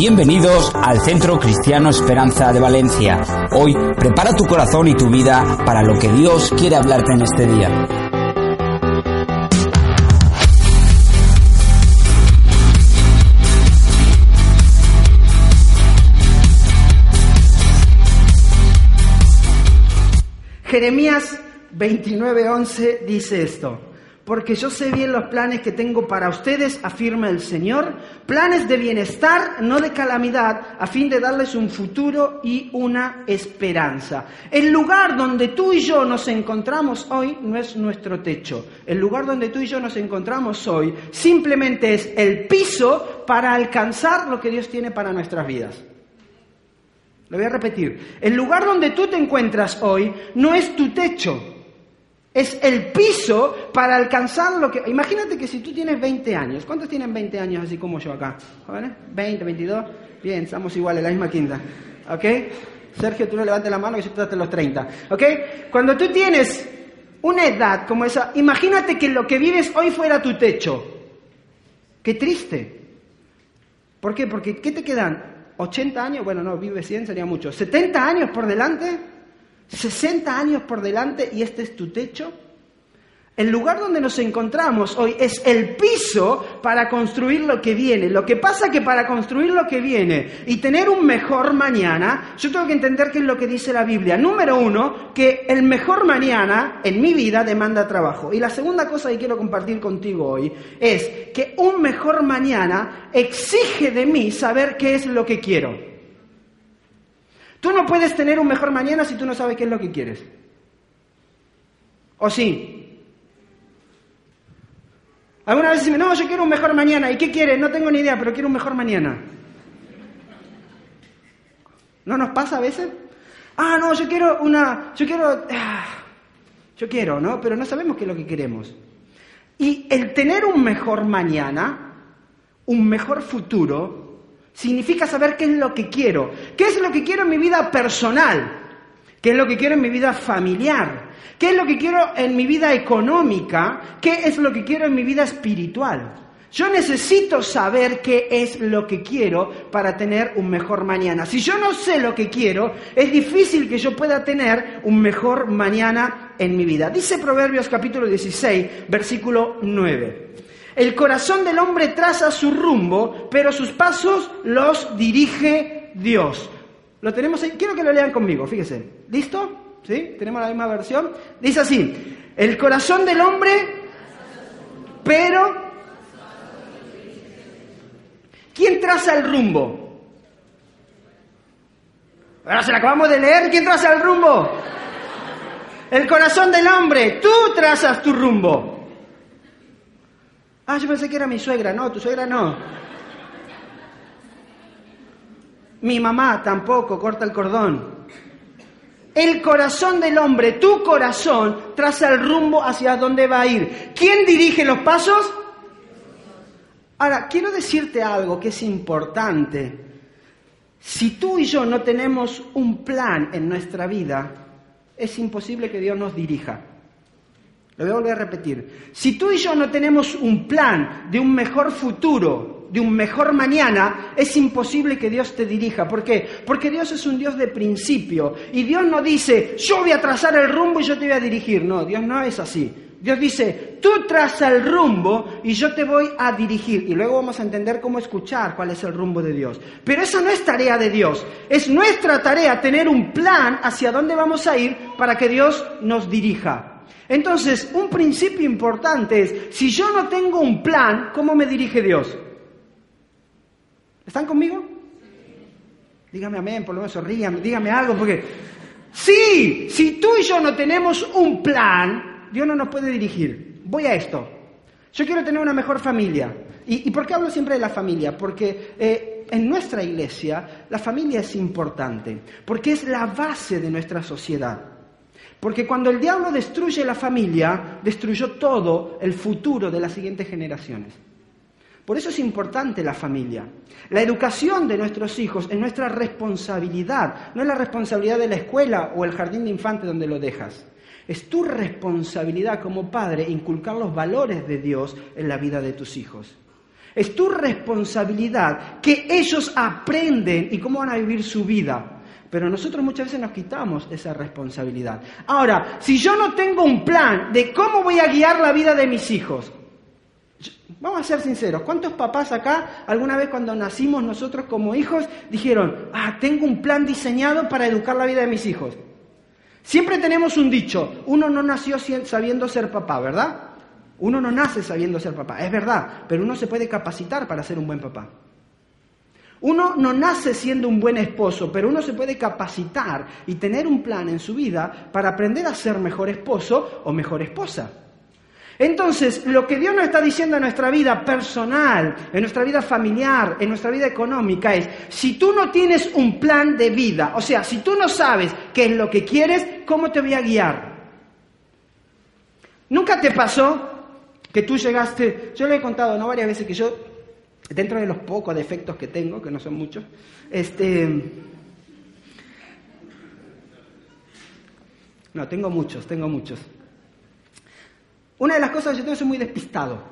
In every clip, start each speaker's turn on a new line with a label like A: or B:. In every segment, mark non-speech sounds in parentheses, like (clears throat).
A: Bienvenidos al Centro Cristiano Esperanza de Valencia. Hoy prepara tu corazón y tu vida para lo que Dios quiere hablarte en este día.
B: Jeremías 29:11 dice esto porque yo sé bien los planes que tengo para ustedes, afirma el Señor, planes de bienestar, no de calamidad, a fin de darles un futuro y una esperanza. El lugar donde tú y yo nos encontramos hoy no es nuestro techo. El lugar donde tú y yo nos encontramos hoy simplemente es el piso para alcanzar lo que Dios tiene para nuestras vidas. Lo voy a repetir. El lugar donde tú te encuentras hoy no es tu techo. Es el piso para alcanzar lo que... Imagínate que si tú tienes 20 años, ¿cuántos tienen 20 años así como yo acá? ¿Jóvenes? ¿20, 22? Bien, estamos iguales, la misma quinta. ¿Ok? Sergio, tú no levantes la mano que yo te los 30. ¿Ok? Cuando tú tienes una edad como esa, imagínate que lo que vives hoy fuera tu techo. Qué triste. ¿Por qué? Porque ¿qué te quedan? ¿80 años? Bueno, no, vive 100, sería mucho. ¿70 años por delante? 60 años por delante y este es tu techo. El lugar donde nos encontramos hoy es el piso para construir lo que viene. Lo que pasa que para construir lo que viene y tener un mejor mañana, yo tengo que entender qué es lo que dice la Biblia. Número uno, que el mejor mañana en mi vida demanda trabajo. Y la segunda cosa que quiero compartir contigo hoy es que un mejor mañana exige de mí saber qué es lo que quiero. Tú no puedes tener un mejor mañana si tú no sabes qué es lo que quieres. ¿O sí? Alguna vez dicen, no, yo quiero un mejor mañana. ¿Y qué quieres? No tengo ni idea, pero quiero un mejor mañana. ¿No nos pasa a veces? Ah, no, yo quiero una, yo quiero, ah, yo quiero, ¿no? Pero no sabemos qué es lo que queremos. Y el tener un mejor mañana, un mejor futuro, Significa saber qué es lo que quiero. ¿Qué es lo que quiero en mi vida personal? ¿Qué es lo que quiero en mi vida familiar? ¿Qué es lo que quiero en mi vida económica? ¿Qué es lo que quiero en mi vida espiritual? Yo necesito saber qué es lo que quiero para tener un mejor mañana. Si yo no sé lo que quiero, es difícil que yo pueda tener un mejor mañana en mi vida. Dice Proverbios capítulo 16, versículo 9. El corazón del hombre traza su rumbo, pero sus pasos los dirige Dios. Lo tenemos ahí. Quiero que lo lean conmigo, fíjese. ¿Listo? ¿Sí? Tenemos la misma versión. Dice así, el corazón del hombre, pero... ¿Quién traza el rumbo? Ahora se la acabamos de leer. ¿Quién traza el rumbo? El corazón del hombre. Tú trazas tu rumbo. Ah, yo pensé que era mi suegra. No, tu suegra no. Mi mamá tampoco, corta el cordón. El corazón del hombre, tu corazón, traza el rumbo hacia dónde va a ir. ¿Quién dirige los pasos? Ahora, quiero decirte algo que es importante. Si tú y yo no tenemos un plan en nuestra vida, es imposible que Dios nos dirija. Lo voy a volver a repetir. Si tú y yo no tenemos un plan de un mejor futuro, de un mejor mañana, es imposible que Dios te dirija. ¿Por qué? Porque Dios es un Dios de principio. Y Dios no dice, yo voy a trazar el rumbo y yo te voy a dirigir. No, Dios no es así. Dios dice, tú traza el rumbo y yo te voy a dirigir. Y luego vamos a entender cómo escuchar cuál es el rumbo de Dios. Pero esa no es tarea de Dios. Es nuestra tarea tener un plan hacia dónde vamos a ir para que Dios nos dirija. Entonces, un principio importante es, si yo no tengo un plan, ¿cómo me dirige Dios? ¿Están conmigo? Dígame amén, por lo menos ríame, dígame algo, porque sí, si tú y yo no tenemos un plan, Dios no nos puede dirigir. Voy a esto. Yo quiero tener una mejor familia. ¿Y, por qué hablo siempre de la familia? Porque eh, en nuestra iglesia la familia es importante, porque es la base de nuestra sociedad. Porque cuando el diablo destruye la familia, destruyó todo el futuro de las siguientes generaciones. Por eso es importante la familia. La educación de nuestros hijos es nuestra responsabilidad, no es la responsabilidad de la escuela o el jardín de infantes donde lo dejas. Es tu responsabilidad como padre inculcar los valores de Dios en la vida de tus hijos. Es tu responsabilidad que ellos aprenden y cómo van a vivir su vida. Pero nosotros muchas veces nos quitamos esa responsabilidad. Ahora, si yo no tengo un plan de cómo voy a guiar la vida de mis hijos, vamos a ser sinceros, ¿cuántos papás acá alguna vez cuando nacimos nosotros como hijos dijeron, ah, tengo un plan diseñado para educar la vida de mis hijos? Siempre tenemos un dicho, uno no nació sabiendo ser papá, ¿verdad? Uno no nace sabiendo ser papá, es verdad, pero uno se puede capacitar para ser un buen papá. Uno no nace siendo un buen esposo, pero uno se puede capacitar y tener un plan en su vida para aprender a ser mejor esposo o mejor esposa. Entonces, lo que Dios nos está diciendo en nuestra vida personal, en nuestra vida familiar, en nuestra vida económica es, si tú no tienes un plan de vida, o sea, si tú no sabes qué es lo que quieres, ¿cómo te voy a guiar? ¿Nunca te pasó que tú llegaste, yo le he contado ¿no? varias veces que yo dentro de los pocos defectos que tengo, que no son muchos, este... No, tengo muchos, tengo muchos. Una de las cosas que yo tengo soy muy despistado.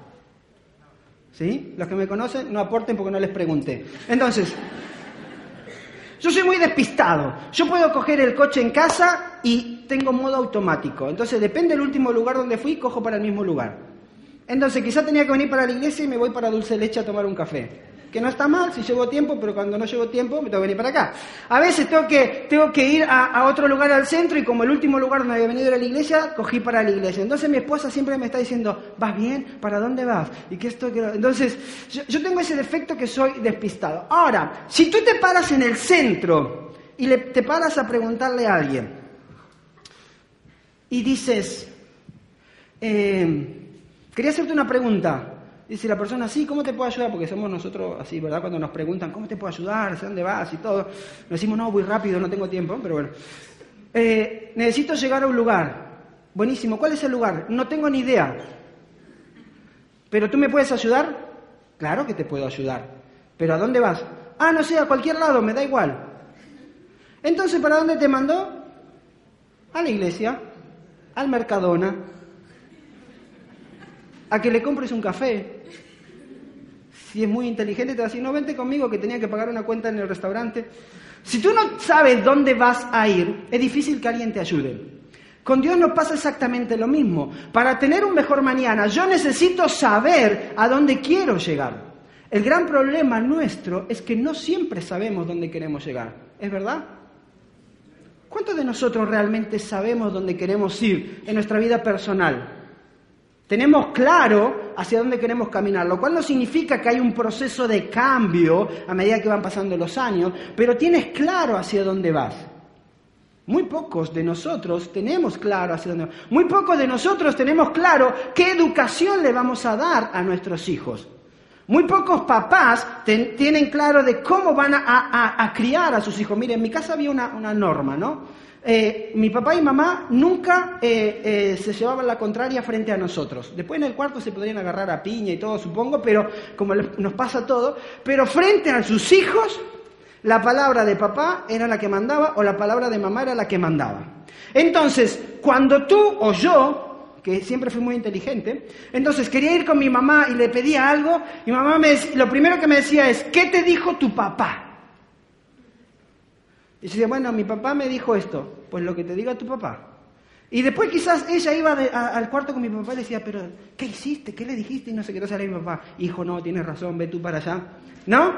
B: ¿Sí? Los que me conocen no aporten porque no les pregunté. Entonces, yo soy muy despistado. Yo puedo coger el coche en casa y tengo modo automático. Entonces, depende del último lugar donde fui, cojo para el mismo lugar. Entonces quizá tenía que venir para la iglesia y me voy para Dulce Leche a tomar un café. Que no está mal si llevo tiempo, pero cuando no llevo tiempo me tengo que venir para acá. A veces tengo que, tengo que ir a, otro lugar al centro y como el último lugar donde había venido era la iglesia, cogí para la iglesia. Entonces mi esposa siempre me está diciendo, ¿vas bien? ¿Para dónde vas? Y que esto que... Entonces yo, tengo ese defecto que soy despistado. Ahora, si tú te paras en el centro y te paras a preguntarle a alguien y dices, eh, Quería hacerte una pregunta. Dice la persona, sí, ¿cómo te puedo ayudar? Porque somos nosotros así, ¿verdad? Cuando nos preguntan, ¿cómo te puedo ayudar? ¿A dónde vas? Y todo. Nos decimos, no, voy rápido, no tengo tiempo, pero bueno. Eh, necesito llegar a un lugar. Buenísimo, ¿cuál es el lugar? No tengo ni idea. ¿Pero tú me puedes ayudar? Claro que te puedo ayudar. ¿Pero a dónde vas? Ah, no sé, a cualquier lado, me da igual. Entonces, ¿para dónde te mandó? A la iglesia, al Mercadona, a que le compres un café. Si es muy inteligente, te va a decir, no, vente conmigo que tenía que pagar una cuenta en el restaurante. Si tú no sabes dónde vas a ir, es difícil que alguien te ayude. Con Dios nos pasa exactamente lo mismo. Para tener un mejor mañana, yo necesito saber a dónde quiero llegar. El gran problema nuestro es que no siempre sabemos dónde queremos llegar. ¿Es verdad? ¿Cuántos de nosotros realmente sabemos dónde queremos ir en nuestra vida personal? Tenemos claro hacia dónde queremos caminar, lo cual no significa que hay un proceso de cambio a medida que van pasando los años, pero tienes claro hacia dónde vas. Muy pocos de nosotros tenemos claro hacia dónde vas. Muy pocos de nosotros tenemos claro qué educación le vamos a dar a nuestros hijos. Muy pocos papás tienen claro de cómo van a, criar a sus hijos. Miren, en mi casa había una, una norma, ¿no? Eh, mi papá y mamá nunca eh, eh, se llevaban la contraria frente a nosotros. Después en el cuarto se podrían agarrar a piña y todo, supongo, pero como nos pasa todo, pero frente a sus hijos, la palabra de papá era la que mandaba o la palabra de mamá era la que mandaba. Entonces, cuando tú o yo, que siempre fui muy inteligente, entonces quería ir con mi mamá y le pedía algo, mi mamá me, lo primero que me decía es, ¿qué te dijo tu papá? Y yo decía, bueno, mi papá me dijo esto, pues lo que te diga tu papá. Y después quizás ella iba al cuarto con mi papá y le decía, pero ¿qué hiciste? ¿Qué le dijiste? Y no se quedó salir mi papá. Hijo, no, tienes razón, ve tú para allá. ¿No?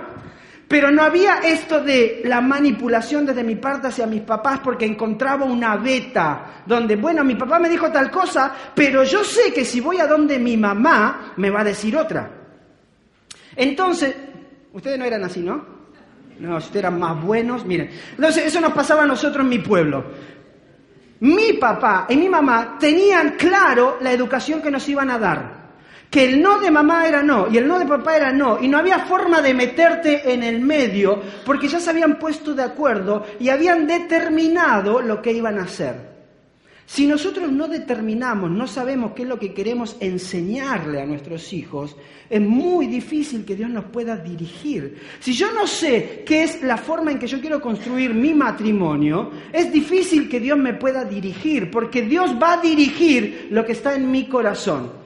B: Pero no había esto de la manipulación desde mi parte hacia mis papás porque encontraba una beta donde, bueno, mi papá me dijo tal cosa, pero yo sé que si voy a donde mi mamá me va a decir otra. Entonces, ustedes no eran así, ¿no? No, ustedes eran más buenos, miren. Entonces, eso nos pasaba a nosotros en mi pueblo. Mi papá y mi mamá tenían claro la educación que nos iban a dar. Que el no de mamá era no y el no de papá era no. Y no había forma de meterte en el medio porque ya se habían puesto de acuerdo y habían determinado lo que iban a hacer. Si nosotros no determinamos, no sabemos qué es lo que queremos enseñarle a nuestros hijos, es muy difícil que Dios nos pueda dirigir. Si yo no sé qué es la forma en que yo quiero construir mi matrimonio, es difícil que Dios me pueda dirigir, porque Dios va a dirigir lo que está en mi corazón.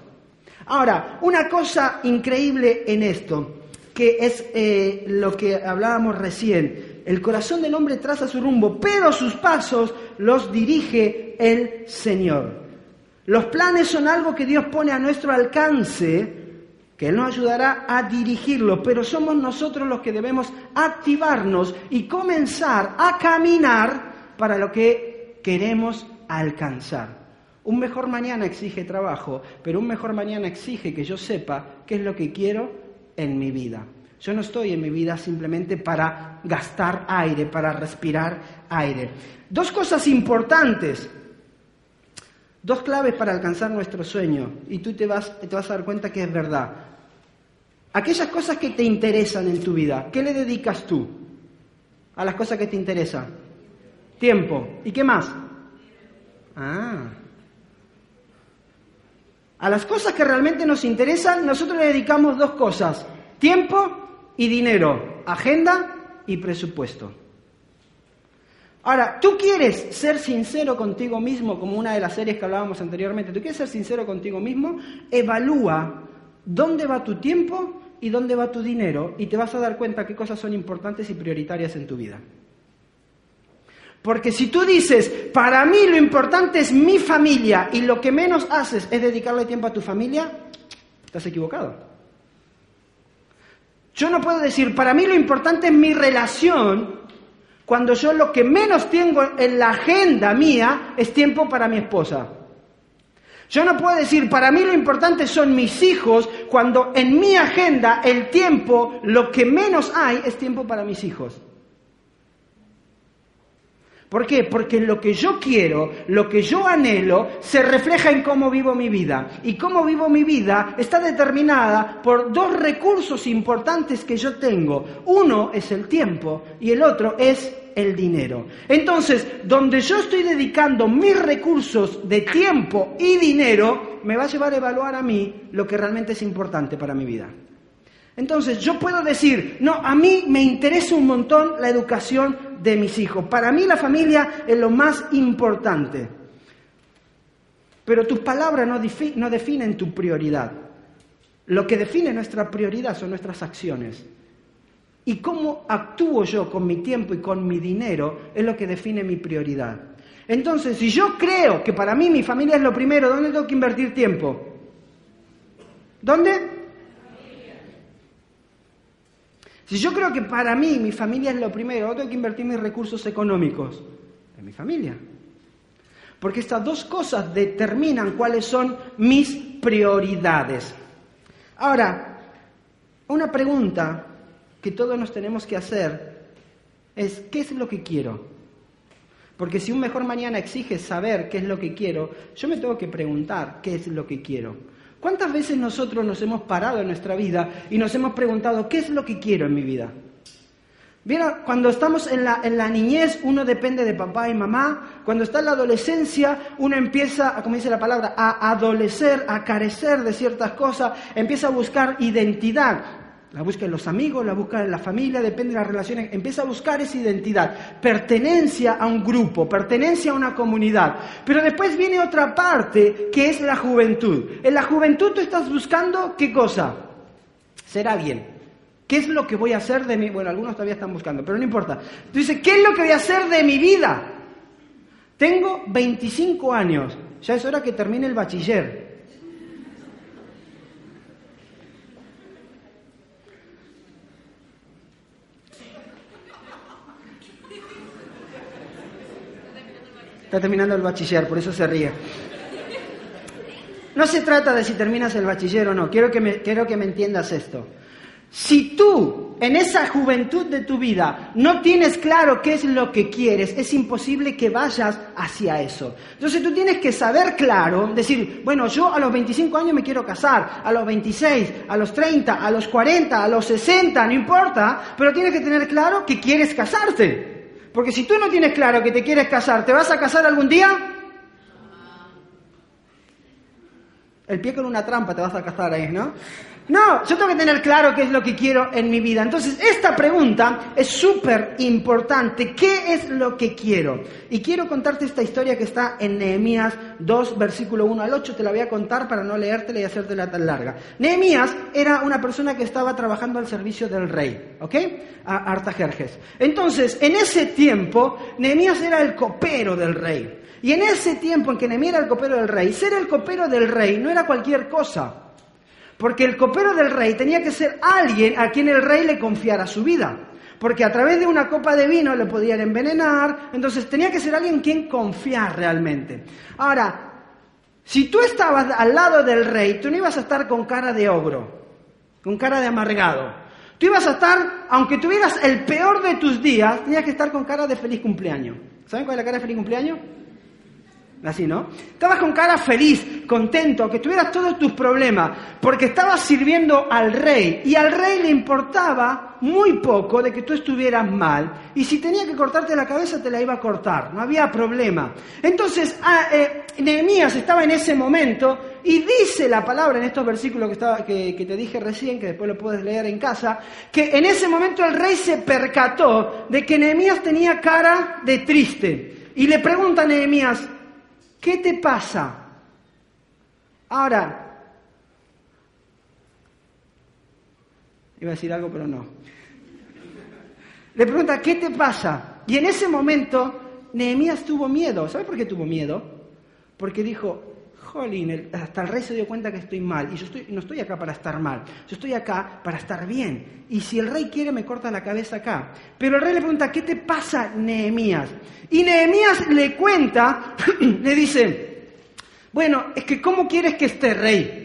B: Ahora, una cosa increíble en esto, que es eh, lo que hablábamos recién. El corazón del hombre traza su rumbo, pero sus pasos los dirige el Señor. Los planes son algo que Dios pone a nuestro alcance, que Él nos ayudará a dirigirlo, pero somos nosotros los que debemos activarnos y comenzar a caminar para lo que queremos alcanzar. Un mejor mañana exige trabajo, pero un mejor mañana exige que yo sepa qué es lo que quiero en mi vida. Yo no estoy en mi vida simplemente para gastar aire, para respirar aire. Dos cosas importantes, dos claves para alcanzar nuestro sueño, y tú te vas, te vas a dar cuenta que es verdad. Aquellas cosas que te interesan en tu vida, ¿qué le dedicas tú a las cosas que te interesan? Tiempo. ¿Y qué más? Ah. A las cosas que realmente nos interesan, nosotros le dedicamos dos cosas, tiempo y dinero, agenda y presupuesto. Ahora, tú quieres ser sincero contigo mismo, como una de las series que hablábamos anteriormente, tú quieres ser sincero contigo mismo, evalúa dónde va tu tiempo y dónde va tu dinero y te vas a dar cuenta qué cosas son importantes y prioritarias en tu vida. Porque si tú dices, para mí lo importante es mi familia y lo que menos haces es dedicarle tiempo a tu familia, estás equivocado. Yo no puedo decir, para mí lo importante es mi relación, cuando yo lo que menos tengo en la agenda mía es tiempo para mi esposa. Yo no puedo decir, para mí lo importante son mis hijos, cuando en mi agenda el tiempo, lo que menos hay es tiempo para mis hijos. ¿Por qué? Porque lo que yo quiero, lo que yo anhelo, se refleja en cómo vivo mi vida. Y cómo vivo mi vida está determinada por dos recursos importantes que yo tengo. Uno es el tiempo y el otro es el dinero. Entonces, donde yo estoy dedicando mis recursos de tiempo y dinero, me va a llevar a evaluar a mí lo que realmente es importante para mi vida. Entonces yo puedo decir, no, a mí me interesa un montón la educación de mis hijos. Para mí la familia es lo más importante. Pero tus palabras no, no definen tu prioridad. Lo que define nuestra prioridad son nuestras acciones. Y cómo actúo yo con mi tiempo y con mi dinero es lo que define mi prioridad. Entonces, si yo creo que para mí mi familia es lo primero, ¿dónde tengo que invertir tiempo? ¿Dónde? Si yo creo que para mí mi familia es lo primero, tengo que invertir mis recursos económicos en mi familia. Porque estas dos cosas determinan cuáles son mis prioridades. Ahora, una pregunta que todos nos tenemos que hacer es, ¿qué es lo que quiero? Porque si un mejor mañana exige saber qué es lo que quiero, yo me tengo que preguntar qué es lo que quiero. ¿Cuántas veces nosotros nos hemos parado en nuestra vida y nos hemos preguntado, ¿qué es lo que quiero en mi vida? Mira, cuando estamos en la, en la, niñez, uno depende de papá y mamá. Cuando está en la adolescencia, uno empieza, como dice la palabra, a adolecer, a carecer de ciertas cosas, empieza a buscar identidad. La busca en los amigos, la busca en la familia, depende de las relaciones. Empieza a buscar esa identidad, pertenencia a un grupo, pertenencia a una comunidad. Pero después viene otra parte que es la juventud. En la juventud tú estás buscando qué cosa? Ser alguien. ¿Qué es lo que voy a hacer de mi Bueno, algunos todavía están buscando, pero no importa. Tú dices, ¿qué es lo que voy a hacer de mi vida? Tengo 25 años, ya es hora que termine el bachiller. Terminando el bachiller, por eso se ríe. No se trata de si terminas el bachiller o no, quiero que me, quiero que me entiendas esto. Si tú en esa juventud de tu vida no tienes claro qué es lo que quieres, es imposible que vayas hacia eso. Entonces tú tienes que saber claro, decir, bueno, yo a los 25 años me quiero casar, a los 26, a los 30, a los 40, a los 60, no importa, pero tienes que tener claro que quieres casarte. Porque si tú no tienes claro que te quieres casar, ¿te vas a casar algún día? El pie con una trampa te vas a casar ahí, ¿no? No, yo tengo que tener claro qué es lo que quiero en mi vida. Entonces, esta pregunta es súper importante. ¿Qué es lo que quiero? Y quiero contarte esta historia que está en Nehemías 2, versículo 1 al 8. Te la voy a contar para no leértela y hacértela tan larga. Nehemías era una persona que estaba trabajando al servicio del rey, ¿ok? A Artajerjes. Entonces, en ese tiempo, Nehemías era el copero del rey. Y en ese tiempo en que Nehemías era el copero del rey, ser el copero del rey no era cualquier cosa. Porque el copero del rey tenía que ser alguien a quien el rey le confiara su vida. Porque a través de una copa de vino le podían envenenar, entonces tenía que ser alguien quien confiar realmente. Ahora, si tú estabas al lado del rey, tú no ibas a estar con cara de ogro, con cara de amargado. Tú ibas a estar, aunque tuvieras el peor de tus días, tenías que estar con cara de feliz cumpleaños. ¿Saben cuál es la cara de feliz cumpleaños? Así, ¿no? Estabas con cara feliz, contento, que tuvieras todos tus problemas, porque estabas sirviendo al rey y al rey le importaba muy poco de que tú estuvieras mal y si tenía que cortarte la cabeza te la iba a cortar, no había problema. Entonces, ah, eh, Nehemías estaba en ese momento y dice la palabra en estos versículos que, estaba, que, te dije recién, que después lo puedes leer en casa, que en ese momento el rey se percató de que Nehemías tenía cara de triste. Y le pregunta a Nehemías, ¿Qué te pasa? Ahora, iba a decir algo, pero no. Le pregunta, ¿qué te pasa? Y en ese momento, Nehemías tuvo miedo. ¿Sabes por qué tuvo miedo? Porque dijo, jolín, hasta el rey se dio cuenta que estoy mal. Y yo estoy, no estoy acá para estar mal, yo estoy acá para estar bien. Y si el rey quiere, me corta la cabeza acá. Pero el rey le pregunta, ¿qué te pasa, Nehemías? Y Nehemías le cuenta, (clears throat) le dice, bueno, es que ¿cómo quieres que esté rey?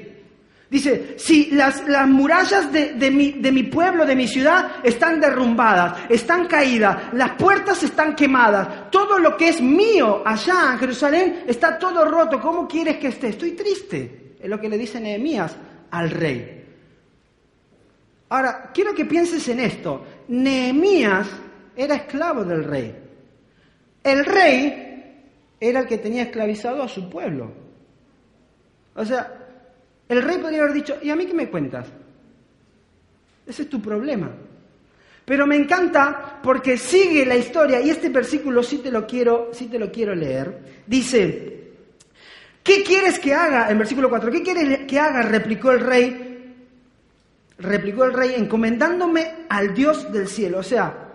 B: Dice, si las, las murallas de, de, mi, de, mi, pueblo, de mi ciudad, están derrumbadas, están caídas, las puertas están quemadas, todo lo que es mío allá en Jerusalén está todo roto, ¿cómo quieres que esté? Estoy triste, es lo que le dice Nehemías al rey. Ahora, quiero que pienses en esto. Nehemías era esclavo del rey. El rey era el que tenía esclavizado a su pueblo. O sea, el rey podría haber dicho, ¿y a mí qué me cuentas? Ese es tu problema. Pero me encanta porque sigue la historia y este versículo sí te lo quiero, sí te lo quiero leer. Dice, ¿qué quieres que haga? En versículo 4, ¿qué quieres que haga? replicó el rey. Replicó el rey encomendándome al Dios del cielo. O sea,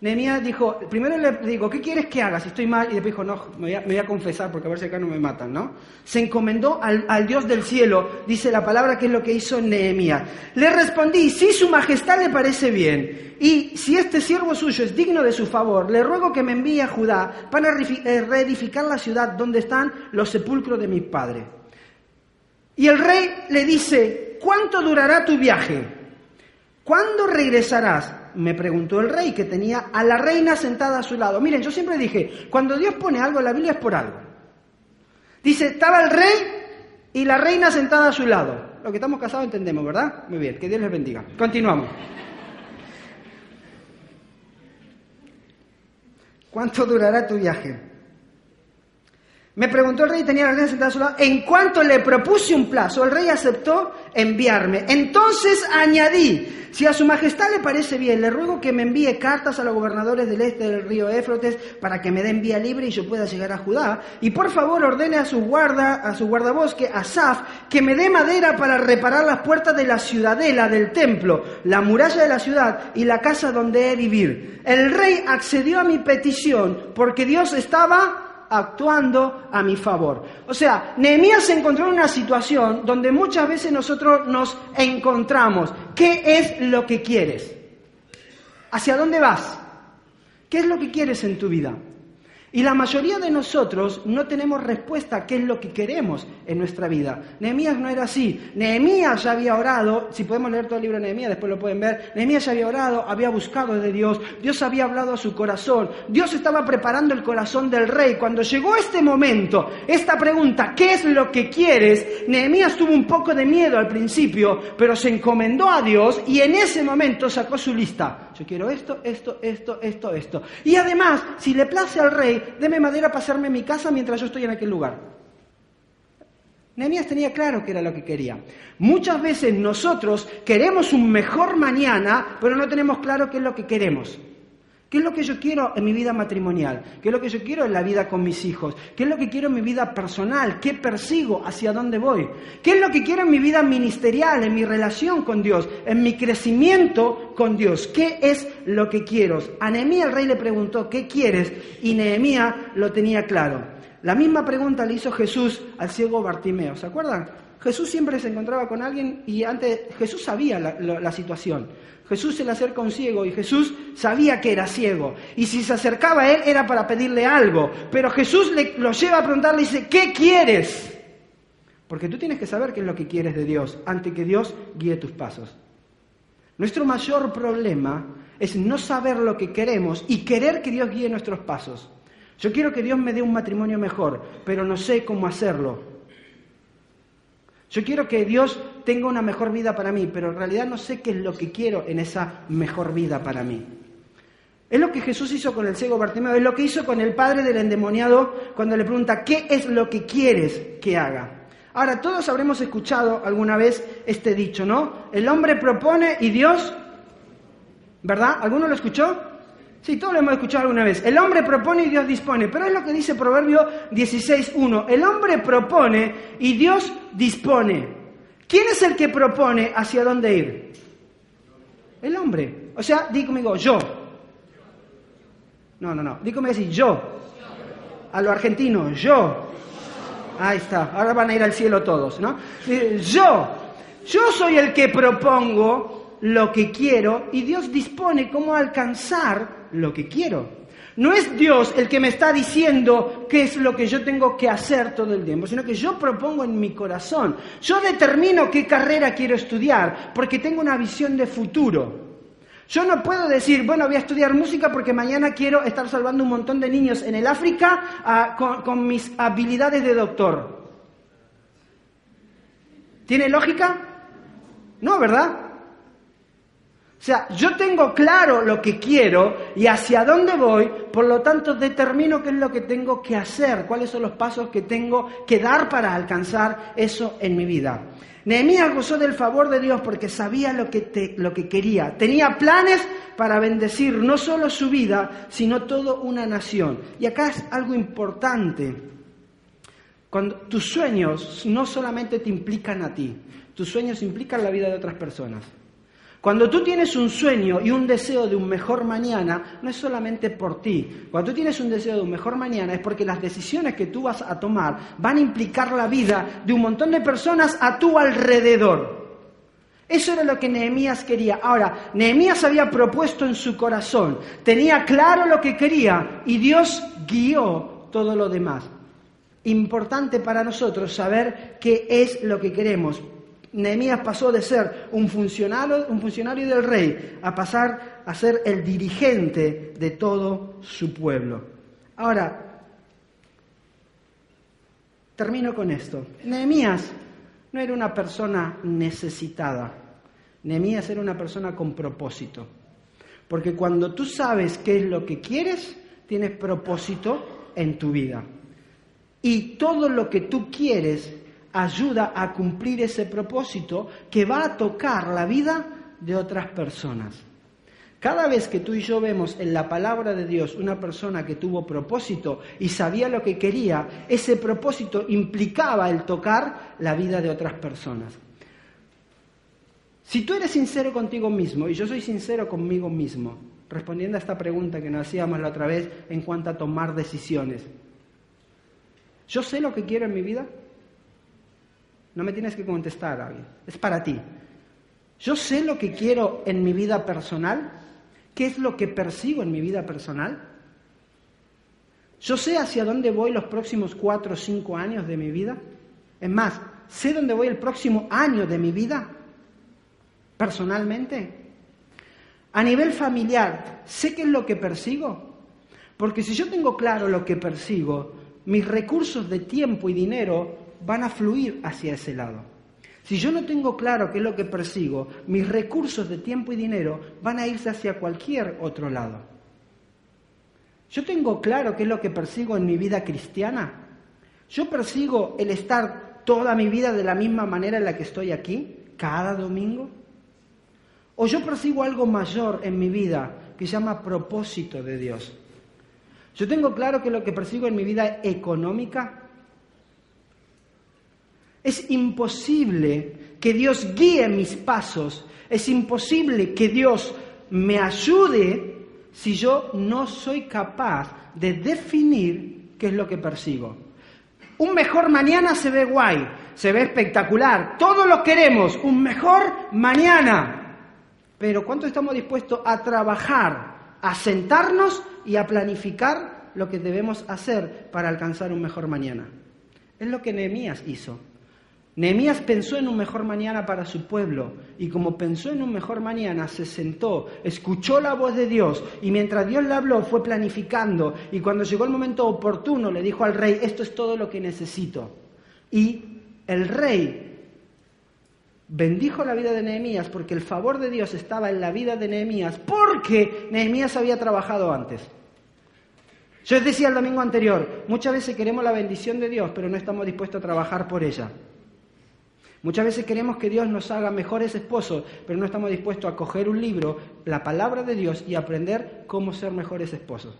B: Nehemías dijo, primero le digo, ¿qué quieres que haga si estoy mal? Y después dijo, no, me voy, a, confesar porque a ver si acá no me matan, ¿no? Se encomendó al, Dios del cielo, dice la palabra que es lo que hizo Nehemías. Le respondí, si su majestad le parece bien, y si este siervo suyo es digno de su favor, le ruego que me envíe a Judá para eh, reedificar la ciudad donde están los sepulcros de mi padre. Y el rey le dice, ¿cuánto durará tu viaje? ¿Cuándo regresarás? Me preguntó el rey, que tenía a la reina sentada a su lado. Miren, yo siempre dije, cuando Dios pone algo en la Biblia es por algo. Dice, estaba el rey y la reina sentada a su lado. Lo que estamos casados entendemos, ¿verdad? Muy bien, que Dios les bendiga. Continuamos. ¿Cuánto durará tu viaje? Me preguntó el rey, tenía la reina sentada a su lado. En cuanto le propuse un plazo, el rey aceptó enviarme. Entonces añadí, si a su majestad le parece bien, le ruego que me envíe cartas a los gobernadores del este del río Éfrotes para que me den vía libre y yo pueda llegar a Judá. Y por favor ordene a su guarda, a su guardabosque, a Saf, que me dé madera para reparar las puertas de la ciudadela del templo, la muralla de la ciudad y la casa donde he vivir. El rey accedió a mi petición porque Dios estaba actuando a mi favor. O sea, Nehemías se encontró en una situación donde muchas veces nosotros nos encontramos. ¿Qué es lo que quieres? ¿Hacia dónde vas? ¿Qué es lo que quieres en tu vida? Y la mayoría de nosotros no tenemos respuesta a qué es lo que queremos en nuestra vida. Nehemías no era así. Nehemías ya había orado, si podemos leer todo el libro de Nehemías, después lo pueden ver. Nehemías ya había orado, había buscado de Dios, Dios había hablado a su corazón, Dios estaba preparando el corazón del rey. Cuando llegó este momento, esta pregunta, ¿qué es lo que quieres? Nehemías tuvo un poco de miedo al principio, pero se encomendó a Dios y en ese momento sacó su lista. Yo quiero esto, esto, esto, esto, esto. Y además, si le place al rey, deme madera para hacerme mi casa mientras yo estoy en aquel lugar. Nehemías tenía claro que era lo que quería. Muchas veces nosotros queremos un mejor mañana, pero no tenemos claro qué es lo que queremos. ¿Qué es lo que yo quiero en mi vida matrimonial? ¿Qué es lo que yo quiero en la vida con mis hijos? ¿Qué es lo que quiero en mi vida personal? ¿Qué persigo? ¿Hacia dónde voy? ¿Qué es lo que quiero en mi vida ministerial, en mi relación con Dios, en mi crecimiento con Dios? ¿Qué es lo que quiero? A Nehemías el rey le preguntó, ¿qué quieres? Y Nehemías lo tenía claro. La misma pregunta le hizo Jesús al ciego Bartimeo, ¿se acuerdan? Jesús siempre se encontraba con alguien y antes Jesús sabía la, situación. Jesús se le acerca a un ciego y Jesús sabía que era ciego. Y si se acercaba a él era para pedirle algo. Pero Jesús le, lo lleva a preguntarle y dice, ¿qué quieres? Porque tú tienes que saber qué es lo que quieres de Dios antes que Dios guíe tus pasos. Nuestro mayor problema es no saber lo que queremos y querer que Dios guíe nuestros pasos. Yo quiero que Dios me dé un matrimonio mejor, pero no sé cómo hacerlo. Yo quiero que Dios tenga una mejor vida para mí, pero en realidad no sé qué es lo que quiero en esa mejor vida para mí. Es lo que Jesús hizo con el ciego Bartimeo, es lo que hizo con el padre del endemoniado cuando le pregunta, ¿qué es lo que quieres que haga? Ahora, todos habremos escuchado alguna vez este dicho, ¿no? El hombre propone y Dios, ¿verdad? ¿Alguno lo escuchó? Sí, todos lo hemos escuchado alguna vez. El hombre propone y Dios dispone. Pero es lo que dice Proverbio 16.1. El hombre propone y Dios dispone. ¿Quién es el que propone hacia dónde ir? El hombre. O sea, di conmigo, yo. No, no, no. Di conmigo así, yo. A lo argentino, yo. Ahí está. Ahora van a ir al cielo todos, ¿no? Yo. Yo soy el que propongo lo que quiero y Dios dispone cómo alcanzar lo que quiero. No es Dios el que me está diciendo qué es lo que yo tengo que hacer todo el tiempo, sino que yo propongo en mi corazón. Yo determino qué carrera quiero estudiar porque tengo una visión de futuro. Yo no puedo decir, bueno, voy a estudiar música porque mañana quiero estar salvando un montón de niños en el África ah, con, con mis habilidades de doctor. ¿Tiene lógica? No, ¿verdad? O sea, yo tengo claro lo que quiero y hacia dónde voy, por lo tanto determino qué es lo que tengo que hacer, cuáles son los pasos que tengo que dar para alcanzar eso en mi vida. Nehemías gozó del favor de Dios porque sabía lo que, lo que quería. Tenía planes para bendecir no solo su vida, sino toda una nación. Y acá es algo importante. Cuando tus sueños no solamente te implican a ti, tus sueños implican la vida de otras personas. Cuando tú tienes un sueño y un deseo de un mejor mañana, no es solamente por ti. Cuando tú tienes un deseo de un mejor mañana es porque las decisiones que tú vas a tomar van a implicar la vida de un montón de personas a tu alrededor. Eso era lo que Nehemías quería. Ahora, Nehemías había propuesto en su corazón, tenía claro lo que quería y Dios guió todo lo demás. Importante para nosotros saber qué es lo que queremos. Nehemías pasó de ser un funcionario, un funcionario del rey a pasar a ser el dirigente de todo su pueblo. Ahora, termino con esto. Nehemías no era una persona necesitada. Nehemías era una persona con propósito. Porque cuando tú sabes qué es lo que quieres, tienes propósito en tu vida. Y todo lo que tú quieres ayuda a cumplir ese propósito que va a tocar la vida de otras personas. Cada vez que tú y yo vemos en la palabra de Dios una persona que tuvo propósito y sabía lo que quería, ese propósito implicaba el tocar la vida de otras personas. Si tú eres sincero contigo mismo, y yo soy sincero conmigo mismo, respondiendo a esta pregunta que nos hacíamos la otra vez en cuanto a tomar decisiones, ¿yo sé lo que quiero en mi vida? No me tienes que contestar, alguien. Es para ti. Yo sé lo que quiero en mi vida personal. ¿Qué es lo que persigo en mi vida personal? Yo sé hacia dónde voy los próximos cuatro o cinco años de mi vida. Es más, sé dónde voy el próximo año de mi vida. Personalmente. A nivel familiar, sé qué es lo que persigo. Porque si yo tengo claro lo que persigo, mis recursos de tiempo y dinero van a fluir hacia ese lado. Si yo no tengo claro qué es lo que persigo, mis recursos de tiempo y dinero van a irse hacia cualquier otro lado. Yo tengo claro qué es lo que persigo en mi vida cristiana. Yo persigo el estar toda mi vida de la misma manera en la que estoy aquí, cada domingo? ¿O yo percibo algo mayor en mi vida que llama propósito de Dios? Yo tengo claro que lo que persigo en mi vida económica es imposible que Dios guíe mis pasos, es imposible que Dios me ayude si yo no soy capaz de definir qué es lo que persigo. Un mejor mañana se ve guay, se ve espectacular, todos lo queremos, un mejor mañana. Pero ¿cuánto estamos dispuestos a trabajar, a sentarnos y a planificar lo que debemos hacer para alcanzar un mejor mañana? Es lo que Nehemías hizo. Nehemías pensó en un mejor mañana para su pueblo y como pensó en un mejor mañana se sentó, escuchó la voz de Dios y mientras Dios le habló fue planificando y cuando llegó el momento oportuno le dijo al rey, esto es todo lo que necesito. Y el rey bendijo la vida de Nehemías porque el favor de Dios estaba en la vida de Nehemías porque Nehemías había trabajado antes. Yo les decía el domingo anterior, muchas veces queremos la bendición de Dios pero no estamos dispuestos a trabajar por ella. Muchas veces queremos que Dios nos haga mejores esposos, pero no estamos dispuestos a coger un libro, la palabra de Dios, y aprender cómo ser mejores esposos.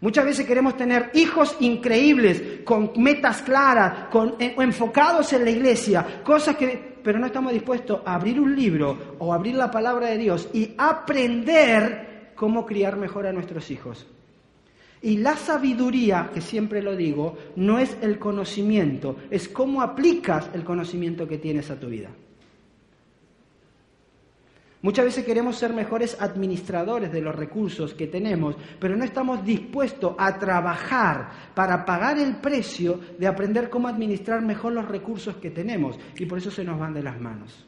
B: Muchas veces queremos tener hijos increíbles, con metas claras, con, eh, enfocados en la iglesia, cosas que, pero no estamos dispuestos a abrir un libro o abrir la palabra de Dios y aprender cómo criar mejor a nuestros hijos. Y la sabiduría, que siempre lo digo, no es el conocimiento, es cómo aplicas el conocimiento que tienes a tu vida. Muchas veces queremos ser mejores administradores de los recursos que tenemos, pero no estamos dispuestos a trabajar para pagar el precio de aprender cómo administrar mejor los recursos que tenemos y por eso se nos van de las manos.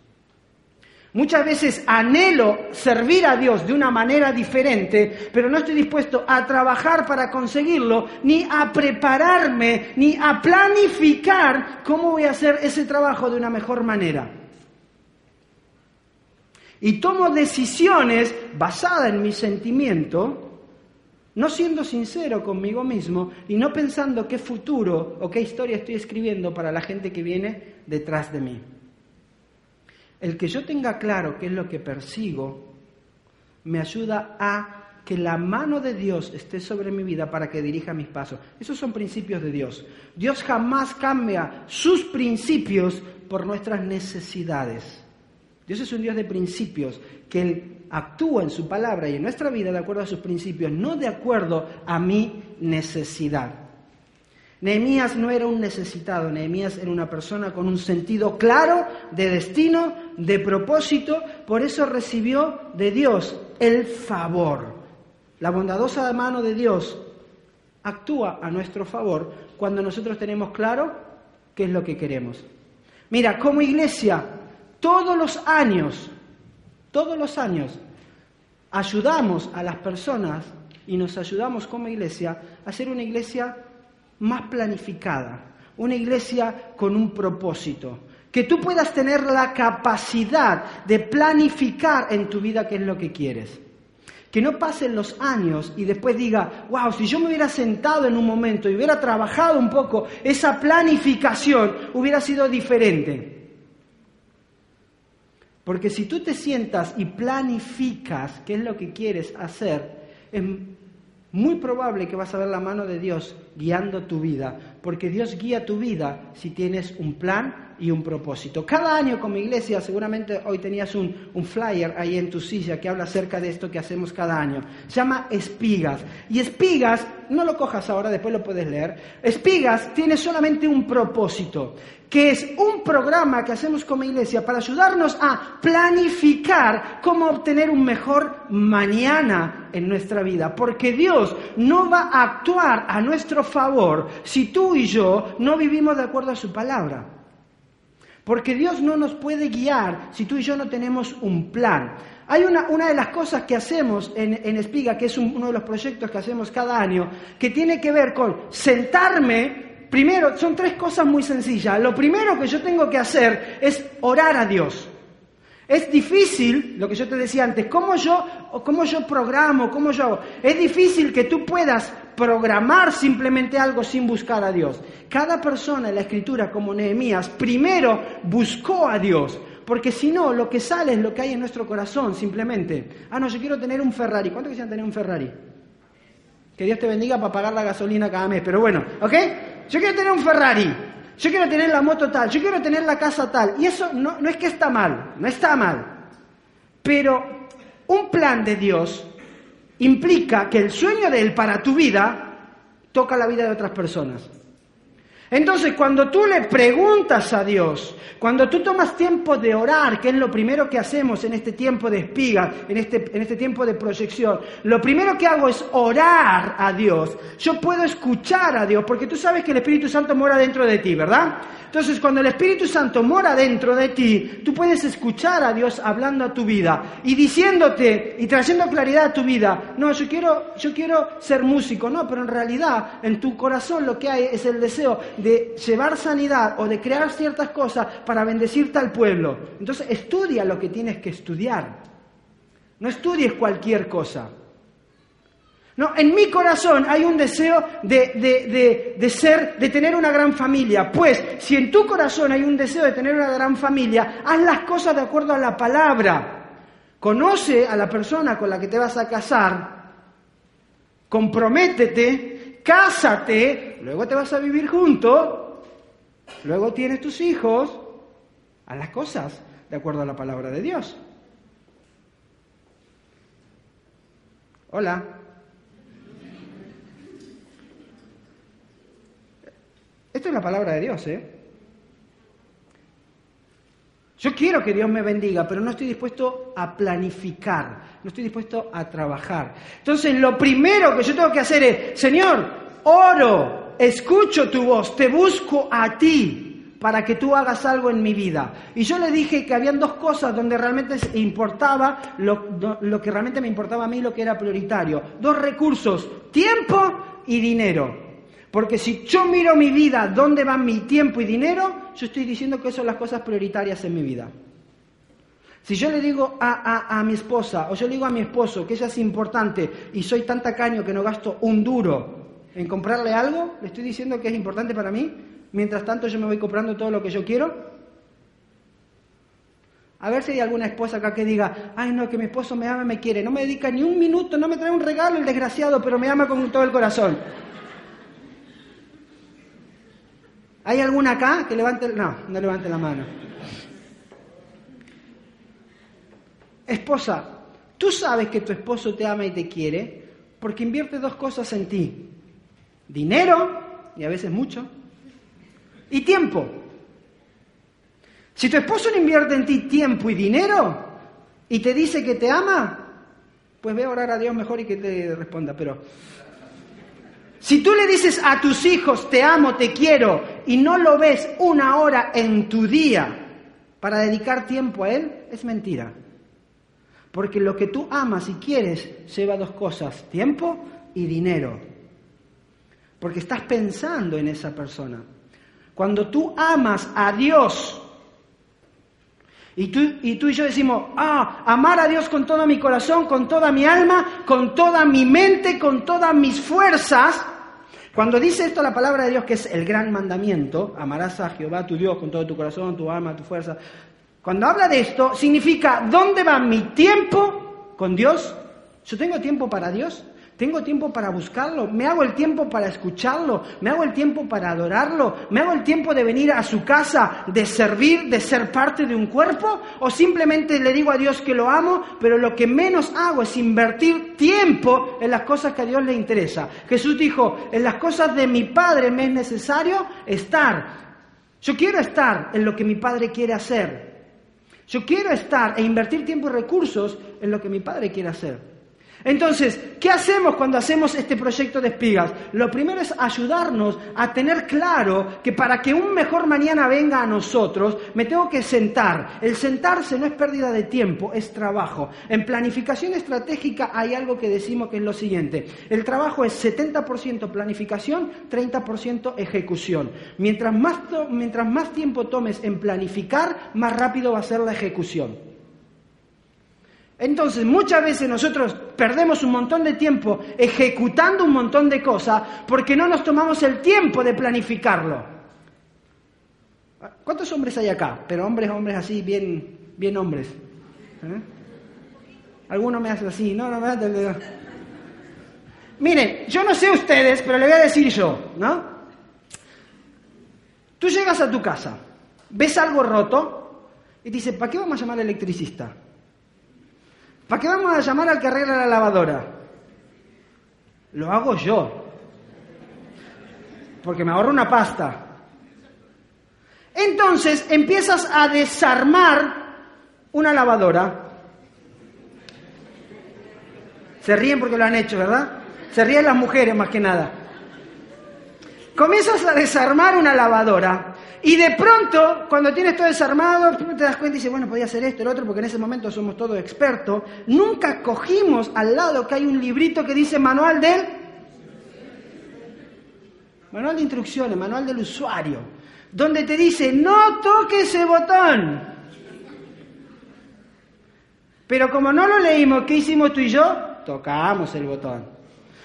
B: Muchas veces anhelo servir a Dios de una manera diferente, pero no estoy dispuesto a trabajar para conseguirlo, ni a prepararme, ni a planificar cómo voy a hacer ese trabajo de una mejor manera. Y tomo decisiones basadas en mi sentimiento, no siendo sincero conmigo mismo y no pensando qué futuro o qué historia estoy escribiendo para la gente que viene detrás de mí. El que yo tenga claro qué es lo que persigo me ayuda a que la mano de Dios esté sobre mi vida para que dirija mis pasos. Esos son principios de Dios. Dios jamás cambia sus principios por nuestras necesidades. Dios es un Dios de principios, que Él actúa en su palabra y en nuestra vida de acuerdo a sus principios, no de acuerdo a mi necesidad. Nehemías no era un necesitado, Nehemías era una persona con un sentido claro de destino, de propósito, por eso recibió de Dios el favor. La bondadosa mano de Dios actúa a nuestro favor cuando nosotros tenemos claro qué es lo que queremos. Mira, como iglesia, todos los años, todos los años, ayudamos a las personas y nos ayudamos como iglesia a ser una iglesia más planificada, una iglesia con un propósito, que tú puedas tener la capacidad de planificar en tu vida qué es lo que quieres. Que no pasen los años y después diga, wow, si yo me hubiera sentado en un momento y hubiera trabajado un poco, esa planificación hubiera sido diferente. Porque si tú te sientas y planificas qué es lo que quieres hacer, muy probable que vas a ver la mano de Dios guiando tu vida, porque Dios guía tu vida si tienes un plan y un propósito. Cada año como iglesia, seguramente hoy tenías un, un, flyer ahí en tu silla que habla acerca de esto que hacemos cada año. Se llama Espigas. Y Espigas, no lo cojas ahora, después lo puedes leer. Espigas tiene solamente un propósito que es un programa que hacemos como iglesia para ayudarnos a planificar cómo obtener un mejor mañana en nuestra vida. Porque Dios no va a actuar a nuestro favor si tú y yo no vivimos de acuerdo a su palabra. Porque Dios no nos puede guiar si tú y yo no tenemos un plan. Hay una, una de las cosas que hacemos en, en Espiga, que es uno de los proyectos que hacemos cada año, que tiene que ver con sentarme Primero, son tres cosas muy sencillas. Lo primero que yo tengo que hacer es orar a Dios. Es difícil, lo que yo te decía antes, cómo yo, cómo yo programo, cómo yo hago. Es difícil que tú puedas programar simplemente algo sin buscar a Dios. Cada persona en la escritura, como Nehemías, primero buscó a Dios. Porque si no, lo que sale es lo que hay en nuestro corazón, simplemente. Ah, no, yo quiero tener un Ferrari. ¿Cuánto quisieran tener un Ferrari? Que Dios te bendiga para pagar la gasolina cada mes. Pero bueno, ¿ok? Yo quiero tener un Ferrari. Yo quiero tener la moto tal. Yo quiero tener la casa tal. Y eso no, no es que está mal. No está mal. Pero un plan de Dios implica que el sueño de Él para tu vida toca la vida de otras personas. Entonces, cuando tú le preguntas a Dios, cuando tú tomas tiempo de orar, que es lo primero que hacemos en este tiempo de espiga, en este, en este tiempo de proyección, lo primero que hago es orar a Dios. Yo puedo escuchar a Dios, porque tú sabes que el Espíritu Santo mora dentro de ti, ¿verdad? Entonces, cuando el Espíritu Santo mora dentro de ti, tú puedes escuchar a Dios hablando a tu vida y diciéndote y trayendo claridad a tu vida. No, yo quiero, yo quiero ser músico, no, pero en realidad en tu corazón lo que hay es el deseo de llevar sanidad o de crear ciertas cosas para bendecirte al pueblo. Entonces, estudia lo que tienes que estudiar. No estudies cualquier cosa. No, en mi corazón hay un deseo de, de, ser, de tener una gran familia. Pues, si en tu corazón hay un deseo de tener una gran familia, haz las cosas de acuerdo a la palabra. Conoce a la persona con la que te vas a casar, comprométete, cásate, luego te vas a vivir juntos, luego tienes tus hijos, haz las cosas de acuerdo a la palabra de Dios. Hola. Esto es la palabra de Dios, ¿eh? Yo quiero que Dios me bendiga, pero no estoy dispuesto a planificar, no estoy dispuesto a trabajar. Entonces, lo primero que yo tengo que hacer es, Señor, oro, escucho tu voz, te busco a ti para que tú hagas algo en mi vida. Y yo le dije que habían dos cosas donde realmente importaba, lo, lo que realmente me importaba a mí, lo que era prioritario. Dos recursos, tiempo y dinero. Porque si yo miro mi vida, dónde va mi tiempo y dinero, yo estoy diciendo que son las cosas prioritarias en mi vida. Si yo le digo a, mi esposa o yo le digo a mi esposo que ella es importante y soy tan tacaño que no gasto un duro en comprarle algo, le estoy diciendo que es importante para mí, mientras tanto yo me voy comprando todo lo que yo quiero. A ver si hay alguna esposa acá que diga, ay no, que mi esposo me ama, me quiere, no me dedica ni un minuto, no me trae un regalo el desgraciado, pero me ama con todo el corazón. ¿Hay alguna acá que levante? No, no levante la mano. Esposa, tú sabes que tu esposo te ama y te quiere porque invierte dos cosas en ti. Dinero, y a veces mucho, y tiempo. Si tu esposo no invierte en ti tiempo y dinero y te dice que te ama, pues ve a orar a Dios mejor y que te responda. Pero si tú le dices a tus hijos, te amo, te quiero, y no lo ves una hora en tu día para dedicar tiempo a Él, es mentira. Porque lo que tú amas y quieres lleva dos cosas, tiempo y dinero. Porque estás pensando en esa persona. Cuando tú amas a Dios, y tú, y tú y yo decimos, ah, amar a Dios con todo mi corazón, con toda mi alma, con toda mi mente, con todas mis fuerzas, cuando dice esto la palabra de Dios, que es el gran mandamiento, amarás a Jehová tu Dios con todo tu corazón, tu alma, tu fuerza, cuando habla de esto, significa, ¿dónde va mi tiempo con Dios? ¿Yo tengo tiempo para Dios? Tengo tiempo para buscarlo, me hago el tiempo para escucharlo, me hago el tiempo para adorarlo, me hago el tiempo de venir a su casa, de servir, de ser parte de un cuerpo, o simplemente le digo a Dios que lo amo, pero lo que menos hago es invertir tiempo en las cosas que a Dios le interesa. Jesús dijo, en las cosas de mi Padre me es necesario estar. Yo quiero estar en lo que mi Padre quiere hacer. Yo quiero estar e invertir tiempo y recursos en lo que mi Padre quiere hacer. Entonces, ¿qué hacemos cuando hacemos este proyecto de espigas? Lo primero es ayudarnos a tener claro que para que un mejor mañana venga a nosotros, me tengo que sentar. El sentarse no es pérdida de tiempo, es trabajo. En planificación estratégica hay algo que decimos que es lo siguiente. El trabajo es 70% planificación, 30% ejecución. Mientras más, mientras más tiempo tomes en planificar, más rápido va a ser la ejecución. Entonces, muchas veces nosotros perdemos un montón de tiempo ejecutando un montón de cosas porque no nos tomamos el tiempo de planificarlo. ¿Cuántos hombres hay acá? Pero hombres, hombres así, bien, bien hombres. ¿Eh? Algunos me hacen así, no, no me hacen... Miren, yo no sé ustedes, pero le voy a decir yo, ¿no? Tú llegas a tu casa, ves algo roto y dices, ¿para qué vamos a llamar al electricista? ¿Para qué vamos a llamar al que arregla la lavadora? Lo hago yo. Porque me ahorro una pasta. Entonces empiezas a desarmar una lavadora. Se ríen porque lo han hecho, ¿verdad? Se ríen las mujeres más que nada. Comienzas a desarmar una lavadora y de pronto, cuando tienes todo desarmado, te das cuenta y dices, bueno, podía hacer esto, el otro, porque en ese momento somos todos expertos. Nunca cogimos al lado que hay un librito que dice manual del... Manual de instrucciones, manual del usuario, donde te dice, no toques ese botón. Pero como no lo leímos, ¿qué hicimos tú y yo? Tocamos el botón.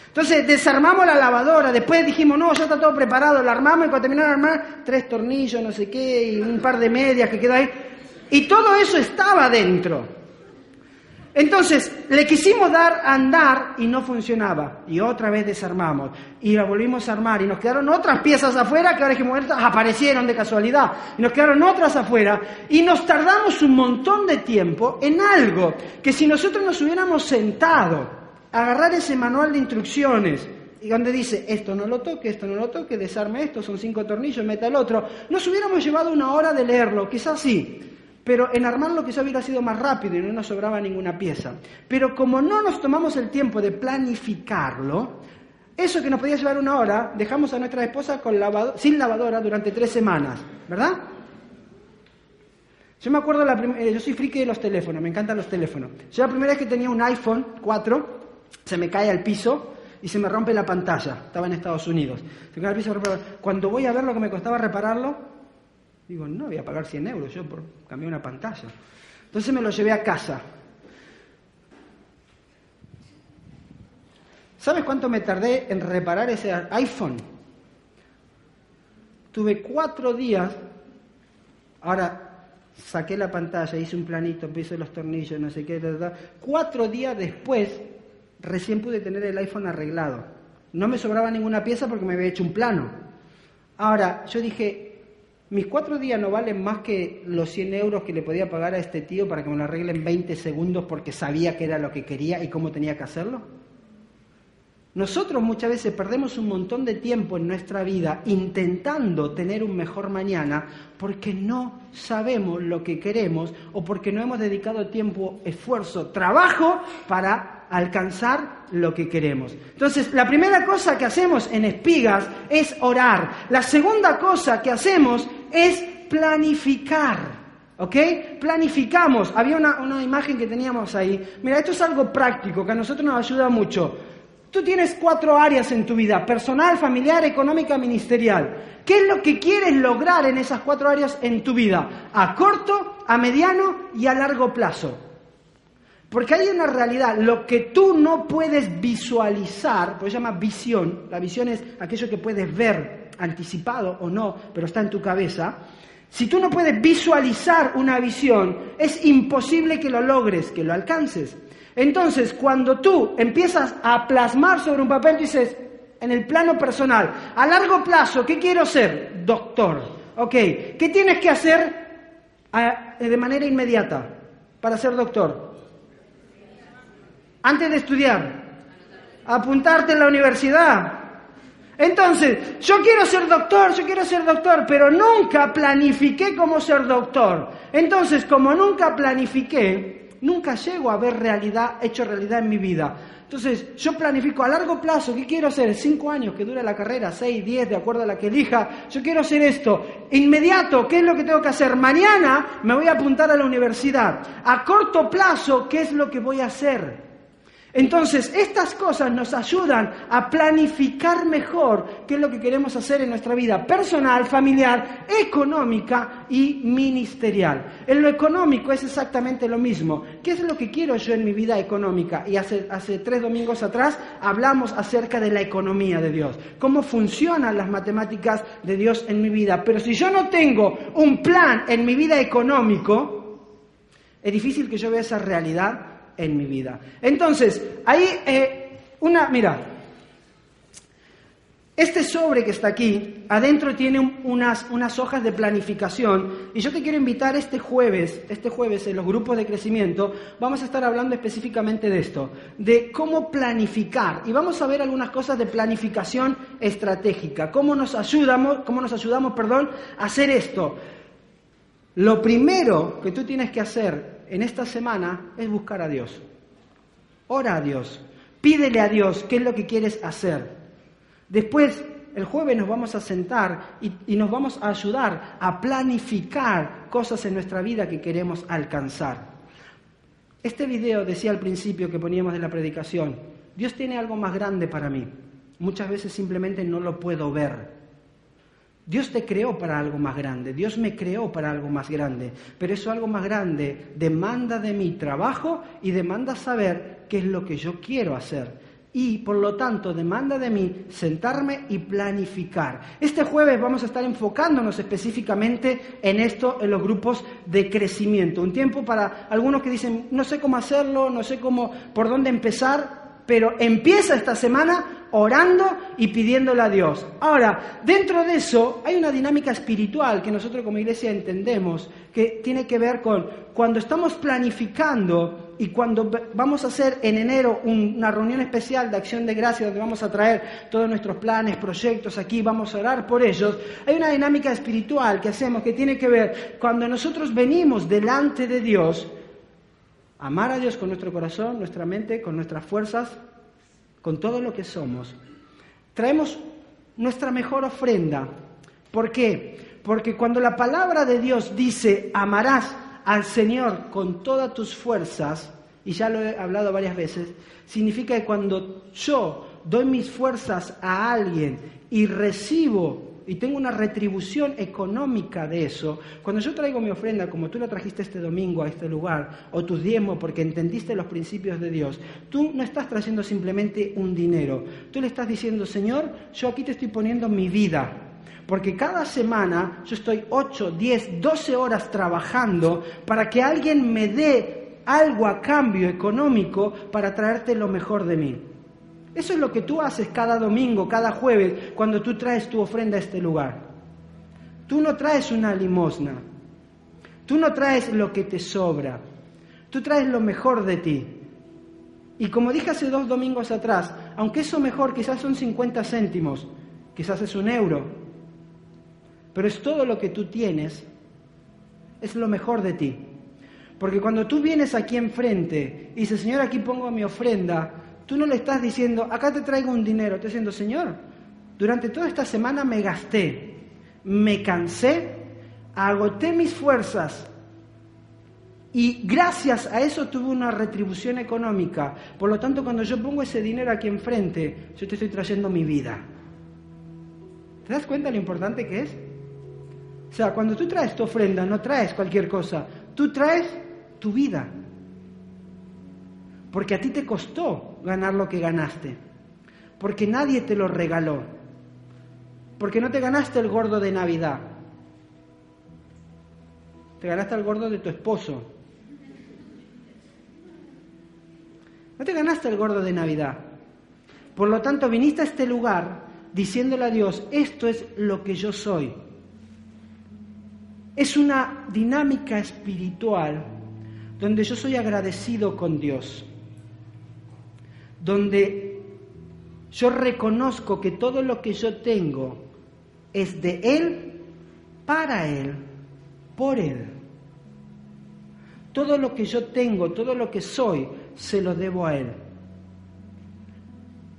B: Entonces desarmamos la lavadora, después dijimos, no, ya está todo preparado, la armamos y cuando terminaron de armar, tres tornillos, no sé qué, y un par de medias que quedó ahí. Y todo eso estaba dentro. Entonces, le quisimos dar a andar y no funcionaba. Y otra vez desarmamos. Y la volvimos a armar. Y nos quedaron otras piezas afuera que ahora estas aparecieron de casualidad. Y nos quedaron otras afuera. Y nos tardamos un montón de tiempo en algo que si nosotros nos hubiéramos sentado agarrar ese manual de instrucciones y donde dice esto no lo toque, esto no lo toque, desarme esto, son cinco tornillos, meta el otro, nos hubiéramos llevado una hora de leerlo, quizás sí, pero en armarlo quizás hubiera sido más rápido y no nos sobraba ninguna pieza. Pero como no nos tomamos el tiempo de planificarlo, eso que nos podía llevar una hora, dejamos a nuestra esposa con sin lavadora durante tres semanas, ¿verdad? Yo me acuerdo, la eh, yo soy friki de los teléfonos, me encantan los teléfonos. Yo la primera vez que tenía un iPhone 4, se me cae al piso y se me rompe la pantalla. Estaba en Estados Unidos. Cuando voy a ver lo que me costaba repararlo, digo, no voy a pagar 100 euros yo por cambiar una pantalla. Entonces me lo llevé a casa. ¿Sabes cuánto me tardé en reparar ese iPhone? Tuve cuatro días. Ahora saqué la pantalla, hice un planito, puse los tornillos, no sé qué, cuatro días después recién pude tener el iPhone arreglado. No me sobraba ninguna pieza porque me había hecho un plano. Ahora, yo dije, mis cuatro días no valen más que los 100 euros que le podía pagar a este tío para que me lo arregle en 20 segundos porque sabía que era lo que quería y cómo tenía que hacerlo. Nosotros muchas veces perdemos un montón de tiempo en nuestra vida intentando tener un mejor mañana porque no sabemos lo que queremos o porque no hemos dedicado tiempo, esfuerzo, trabajo para alcanzar lo que queremos. Entonces, la primera cosa que hacemos en espigas es orar. La segunda cosa que hacemos es planificar. ¿Ok? Planificamos. Había una, una imagen que teníamos ahí. Mira, esto es algo práctico que a nosotros nos ayuda mucho. Tú tienes cuatro áreas en tu vida, personal, familiar, económica, ministerial. ¿Qué es lo que quieres lograr en esas cuatro áreas en tu vida? A corto, a mediano y a largo plazo. Porque hay una realidad, lo que tú no puedes visualizar, pues se llama visión, la visión es aquello que puedes ver anticipado o no, pero está en tu cabeza. Si tú no puedes visualizar una visión, es imposible que lo logres, que lo alcances. Entonces, cuando tú empiezas a plasmar sobre un papel, dices, en el plano personal, a largo plazo, ¿qué quiero ser? Doctor. Ok, ¿qué tienes que hacer ah, de manera inmediata para ser doctor? Antes de estudiar, apuntarte en la universidad. Entonces, yo quiero ser doctor, yo quiero ser doctor, pero nunca planifiqué cómo ser doctor. Entonces, como nunca planifiqué, nunca llego a ver realidad, hecho realidad en mi vida. Entonces, yo planifico a largo plazo, ¿qué quiero hacer? Cinco años que dura la carrera, seis, diez, de acuerdo a la que elija. Yo quiero hacer esto. Inmediato, ¿qué es lo que tengo que hacer? Mañana me voy a apuntar a la universidad. A corto plazo, ¿qué es lo que voy a hacer? Entonces, estas cosas nos ayudan a planificar mejor qué es lo que queremos hacer en nuestra vida personal, familiar, económica y ministerial. En lo económico es exactamente lo mismo. ¿Qué es lo que quiero yo en mi vida económica? Y hace, tres domingos atrás hablamos acerca de la economía de Dios, cómo funcionan las matemáticas de Dios en mi vida. Pero si yo no tengo un plan en mi vida económico, es difícil que yo vea esa realidad en mi vida. Entonces, ahí, eh, una, mira, este sobre que está aquí, adentro tiene unas, unas hojas de planificación y yo te quiero invitar este jueves, este jueves en los grupos de crecimiento, vamos a estar hablando específicamente de esto, de cómo planificar y vamos a ver algunas cosas de planificación estratégica, cómo nos ayudamos, cómo nos ayudamos, perdón, a hacer esto. Lo primero que tú tienes que hacer en esta semana es buscar a Dios. Ora a Dios. Pídele a Dios qué es lo que quieres hacer. Después, el jueves nos vamos a sentar y, y, nos vamos a ayudar a planificar cosas en nuestra vida que queremos alcanzar. Este video decía al principio que poníamos de la predicación, Dios tiene algo más grande para mí. Muchas veces simplemente no lo puedo ver. Dios te creó para algo más grande, Dios me creó para algo más grande, pero eso algo más grande demanda de mi trabajo y demanda saber qué es lo que yo quiero hacer. Y por lo tanto demanda de mí sentarme y planificar. Este jueves vamos a estar enfocándonos específicamente en esto, en los grupos de crecimiento. Un tiempo para algunos que dicen, no sé cómo hacerlo, no sé cómo, por dónde empezar, pero empieza esta semana orando y pidiéndole a Dios. Ahora, dentro de eso hay una dinámica espiritual que nosotros como iglesia entendemos, que tiene que ver con cuando estamos planificando y cuando vamos a hacer en enero una reunión especial de acción de gracia donde vamos a traer todos nuestros planes, proyectos aquí, vamos a orar por ellos, hay una dinámica espiritual que hacemos que tiene que ver cuando nosotros venimos delante de Dios, amar a Dios con nuestro corazón, nuestra mente, con nuestras fuerzas, con todo lo que somos, traemos nuestra mejor ofrenda. ¿Por qué? Porque cuando la palabra de Dios dice, amarás al Señor con todas tus fuerzas, y ya lo he hablado varias veces, significa que cuando yo doy mis fuerzas a alguien y recibo y tengo una retribución económica de eso, cuando yo traigo mi ofrenda, como tú la trajiste este domingo a este lugar, o tus diezmos porque entendiste los principios de Dios, tú no estás trayendo simplemente un dinero, tú le estás diciendo, Señor, yo aquí te estoy poniendo mi vida, porque cada semana yo estoy 8, 10, 12 horas trabajando para que alguien me dé algo a cambio económico para traerte lo mejor de mí. Eso es lo que tú haces cada domingo, cada jueves, cuando tú traes tu ofrenda a este lugar. Tú no traes una limosna. Tú no traes lo que te sobra. Tú traes lo mejor de ti. Y como dije hace dos domingos atrás, aunque eso mejor quizás son 50 céntimos, quizás es un euro, pero es todo lo que tú tienes, es lo mejor de ti. Porque cuando tú vienes aquí enfrente y dices, Señor, aquí pongo mi ofrenda, Tú no le estás diciendo, acá te traigo un dinero, estás diciendo, Señor, durante toda esta semana me gasté, me cansé, agoté mis fuerzas y gracias a eso tuve una retribución económica. Por lo tanto, cuando yo pongo ese dinero aquí enfrente, yo te estoy trayendo mi vida. ¿Te das cuenta lo importante que es? O sea, cuando tú traes tu ofrenda, no traes cualquier cosa, tú traes tu vida. Porque a ti te costó ganar lo que ganaste. Porque nadie te lo regaló. Porque no te ganaste el gordo de Navidad. Te ganaste el gordo de tu esposo. No te ganaste el gordo de Navidad. Por lo tanto, viniste a este lugar diciéndole a Dios, esto es lo que yo soy. Es una dinámica espiritual donde yo soy agradecido con Dios donde yo reconozco que todo lo que yo tengo es de Él, para Él, por Él. Todo lo que yo tengo, todo lo que soy, se lo debo a Él.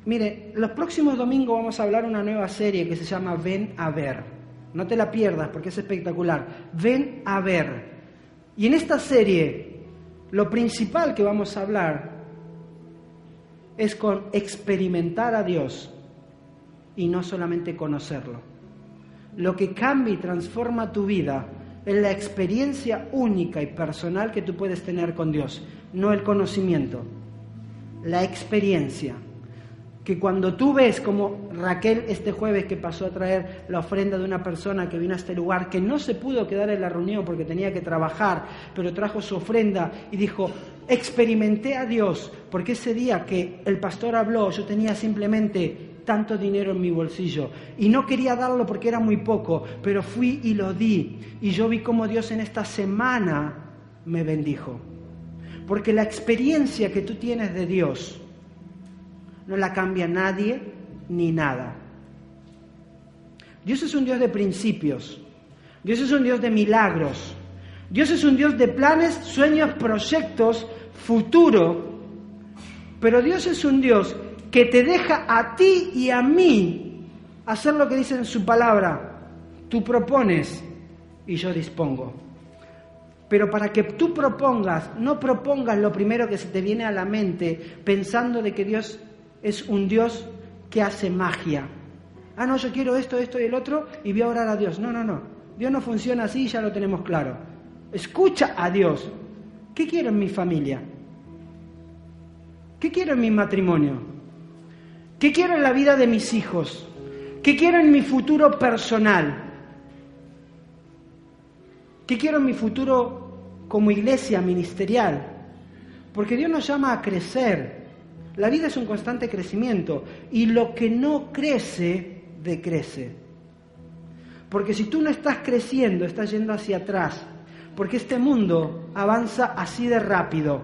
B: Mire, los próximos domingos vamos a hablar una nueva serie que se llama Ven a ver. No te la pierdas porque es espectacular. Ven a ver. Y en esta serie, lo principal que vamos a hablar es con experimentar a Dios y no solamente conocerlo. Lo que cambia y transforma tu vida es la experiencia única y personal que tú puedes tener con Dios, no el conocimiento, la experiencia. Que cuando tú ves como Raquel este jueves que pasó a traer la ofrenda de una persona que vino a este lugar, que no se pudo quedar en la reunión porque tenía que trabajar, pero trajo su ofrenda y dijo, experimenté a Dios, porque ese día que el pastor habló yo tenía simplemente tanto dinero en mi bolsillo y no quería darlo porque era muy poco, pero fui y lo di y yo vi cómo Dios en esta semana me bendijo. Porque la experiencia que tú tienes de Dios no la cambia nadie ni nada. Dios es un Dios de principios. Dios es un Dios de milagros. Dios es un Dios de planes, sueños, proyectos, futuro. Pero Dios es un Dios que te deja a ti y a mí hacer lo que dice en su palabra. Tú propones y yo dispongo. Pero para que tú propongas, no propongas lo primero que se te viene a la mente pensando de que Dios es un Dios que hace magia. Ah, no, yo quiero esto, esto y el otro y voy a orar a Dios. No, no, no. Dios no funciona así, ya lo tenemos claro. Escucha a Dios. ¿Qué quiero en mi familia? ¿Qué quiero en mi matrimonio? ¿Qué quiero en la vida de mis hijos? ¿Qué quiero en mi futuro personal? ¿Qué quiero en mi futuro como iglesia ministerial? Porque Dios nos llama a crecer. La vida es un constante crecimiento y lo que no crece, decrece. Porque si tú no estás creciendo, estás yendo hacia atrás. Porque este mundo avanza así de rápido.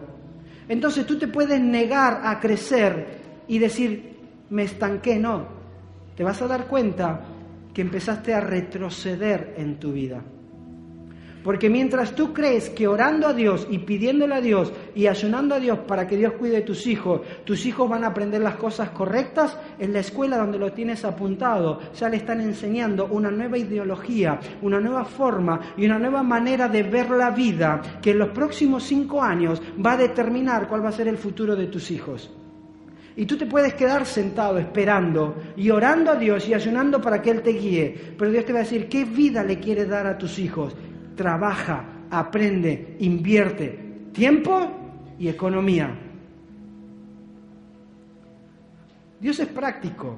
B: Entonces tú te puedes negar a crecer y decir, me estanqué, no. Te vas a dar cuenta que empezaste a retroceder en tu vida. Porque mientras tú crees que orando a Dios y pidiéndole a Dios y ayunando a Dios para que Dios cuide de tus hijos, tus hijos van a aprender las cosas correctas, en la escuela donde lo tienes apuntado ya le están enseñando una nueva ideología, una nueva forma y una nueva manera de ver la vida que en los próximos cinco años va a determinar cuál va a ser el futuro de tus hijos. Y tú te puedes quedar sentado esperando y orando a Dios y ayunando para que Él te guíe. Pero Dios te va a decir, ¿qué vida le quieres dar a tus hijos? Trabaja, aprende, invierte tiempo y economía. Dios es práctico.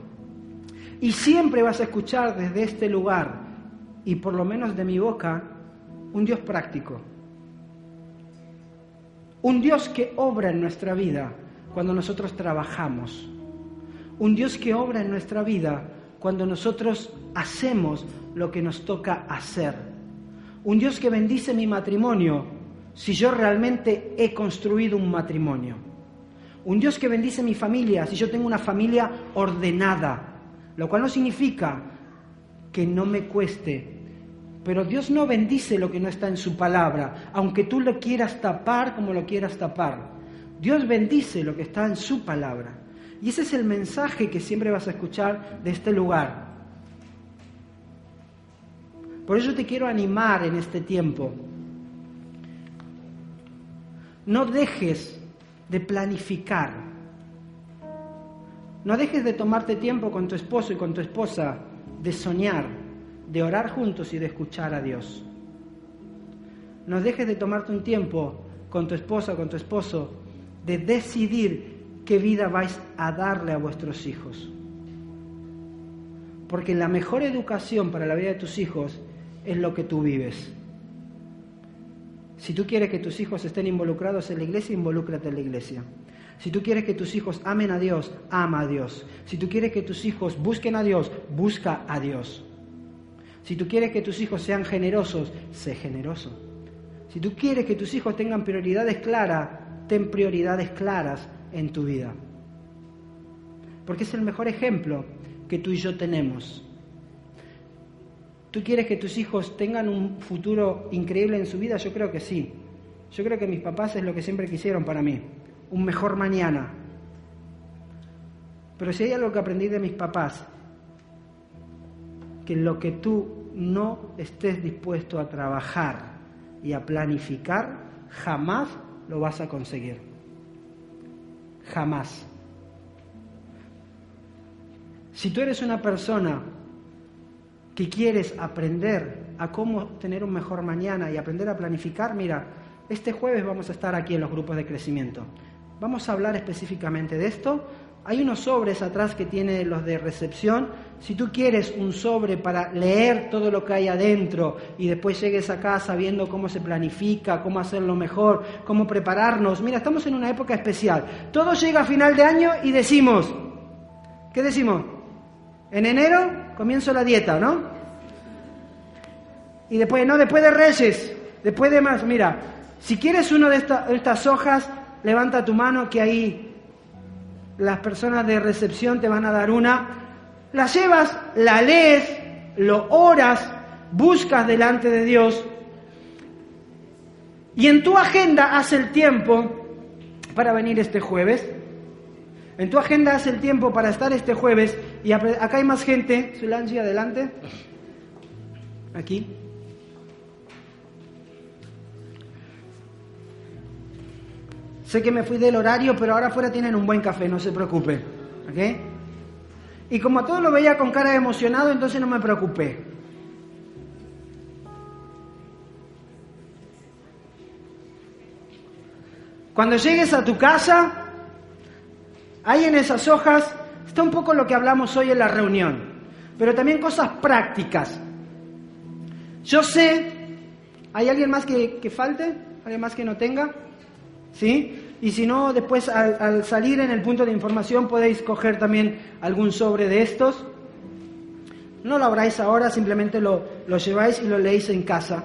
B: Y siempre vas a escuchar desde este lugar, y por lo menos de mi boca, un Dios práctico. Un Dios que obra en nuestra vida cuando nosotros trabajamos. Un Dios que obra en nuestra vida cuando nosotros hacemos lo que nos toca hacer. Un Dios que bendice mi matrimonio si yo realmente he construido un matrimonio. Un Dios que bendice mi familia si yo tengo una familia ordenada, lo cual no significa que no me cueste. Pero Dios no bendice lo que no está en su palabra, aunque tú lo quieras tapar como lo quieras tapar. Dios bendice lo que está en su palabra. Y ese es el mensaje que siempre vas a escuchar de este lugar. Por eso te quiero animar en este tiempo. No dejes de planificar. No dejes de tomarte tiempo con tu esposo y con tu esposa de soñar, de orar juntos y de escuchar a Dios. No dejes de tomarte un tiempo con tu esposa o con tu esposo de decidir qué vida vais a darle a vuestros hijos. Porque la mejor educación para la vida de tus hijos es lo que tú vives. Si tú quieres que tus hijos estén involucrados en la iglesia, involúcrate en la iglesia. Si tú quieres que tus hijos amen a Dios, ama a Dios. Si tú quieres que tus hijos busquen a Dios, busca a Dios. Si tú quieres que tus hijos sean generosos, sé generoso. Si tú quieres que tus hijos tengan prioridades claras, ten prioridades claras en tu vida. Porque es el mejor ejemplo que tú y yo tenemos. ¿Tú quieres que tus hijos tengan un futuro increíble en su vida? Yo creo que sí. Yo creo que mis papás es lo que siempre quisieron para mí, un mejor mañana. Pero si hay algo que aprendí de mis papás, que lo que tú no estés dispuesto a trabajar y a planificar, jamás lo vas a conseguir. Jamás. Si tú eres una persona que quieres aprender a cómo tener un mejor mañana y aprender a planificar, mira, este jueves vamos a estar aquí en los grupos de crecimiento. Vamos a hablar específicamente de esto. Hay unos sobres atrás que tiene los de recepción. Si tú quieres un sobre para leer todo lo que hay adentro y después llegues a casa viendo cómo se planifica, cómo hacerlo mejor, cómo prepararnos. Mira, estamos en una época especial. Todo llega a final de año y decimos, ¿qué decimos? En enero comienzo la dieta, ¿no? Y después, no, después de Reyes, después de más, mira, si quieres una de, estas hojas, levanta tu mano que ahí las personas de recepción te van a dar una. La llevas, la lees, lo oras, buscas delante de Dios y en tu agenda haz el tiempo para venir este jueves. En tu agenda haz el tiempo para estar este jueves y acá hay más gente. Sulangi, adelante. Aquí. Sé que me fui del horario, pero ahora afuera tienen un buen café, no se preocupe. ¿Ok? Y como a todos lo veía con cara emocionado, entonces no me preocupé. Cuando llegues a tu casa, hay en esas hojas, está un poco lo que hablamos hoy en la reunión, pero también cosas prácticas. Yo sé, ¿hay alguien más que, que falte? ¿Alguien más que no tenga? ¿sí? Y si no, después al, salir en el punto de información podéis coger también algún sobre de estos. No lo abráis ahora, simplemente lo, lo lleváis y lo leéis en casa.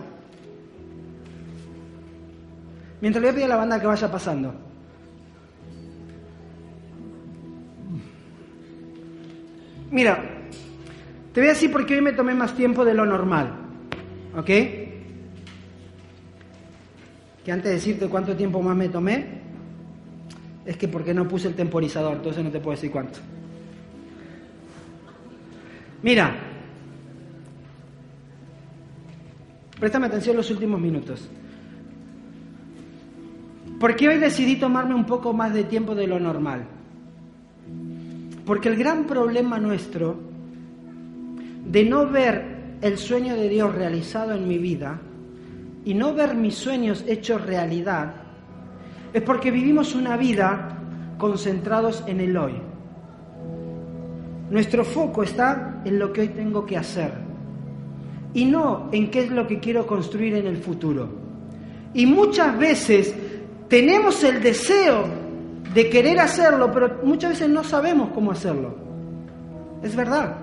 B: Mientras le voy a pedir a la banda que vaya pasando. Mira, te voy a decir porque hoy me tomé más tiempo de lo normal. ¿Ok? que antes de decirte cuánto tiempo más me tomé, es que porque no puse el temporizador, entonces no te puedo decir cuánto. Mira, préstame atención los últimos minutos. ¿Por qué hoy decidí tomarme un poco más de tiempo de lo normal? Porque el gran problema nuestro de no ver el sueño de Dios realizado en mi vida y no ver mis sueños hechos realidad, es porque vivimos una vida concentrados en el hoy. Nuestro foco está en lo que hoy tengo que hacer y no en qué es lo que quiero construir en el futuro. Y muchas veces tenemos el deseo de querer hacerlo, pero muchas veces no sabemos cómo hacerlo. Es verdad.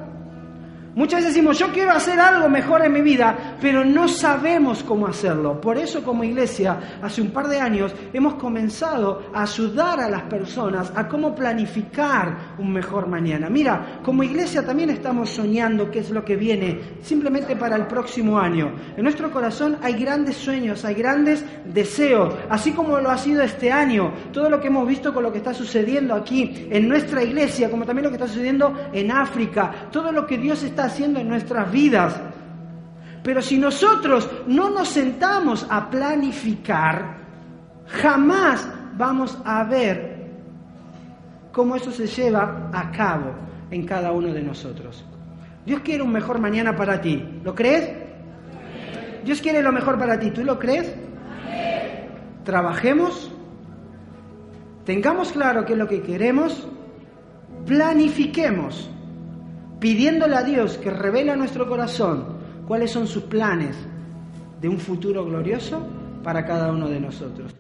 B: Muchas veces decimos, yo quiero hacer algo mejor en mi vida, pero no sabemos cómo hacerlo. Por eso como iglesia, hace un par de años, hemos comenzado a ayudar a las personas a cómo planificar un mejor mañana. Mira, como iglesia también estamos soñando qué es lo que viene simplemente para el próximo año. En nuestro corazón hay grandes sueños, hay grandes deseos, así como lo ha sido este año. Todo lo que hemos visto con lo que está sucediendo aquí en nuestra iglesia, como también lo que está sucediendo en África, todo lo que Dios está haciendo en nuestras vidas. Pero si nosotros no nos sentamos a planificar, jamás vamos a ver cómo eso se lleva a cabo en cada uno de nosotros. Dios quiere un mejor mañana para ti. ¿Lo crees? Dios quiere lo mejor para ti. ¿Tú lo crees? Trabajemos, tengamos claro qué es lo que queremos, planifiquemos pidiéndole a Dios que revele a nuestro corazón cuáles son sus planes de un futuro glorioso para cada uno de nosotros.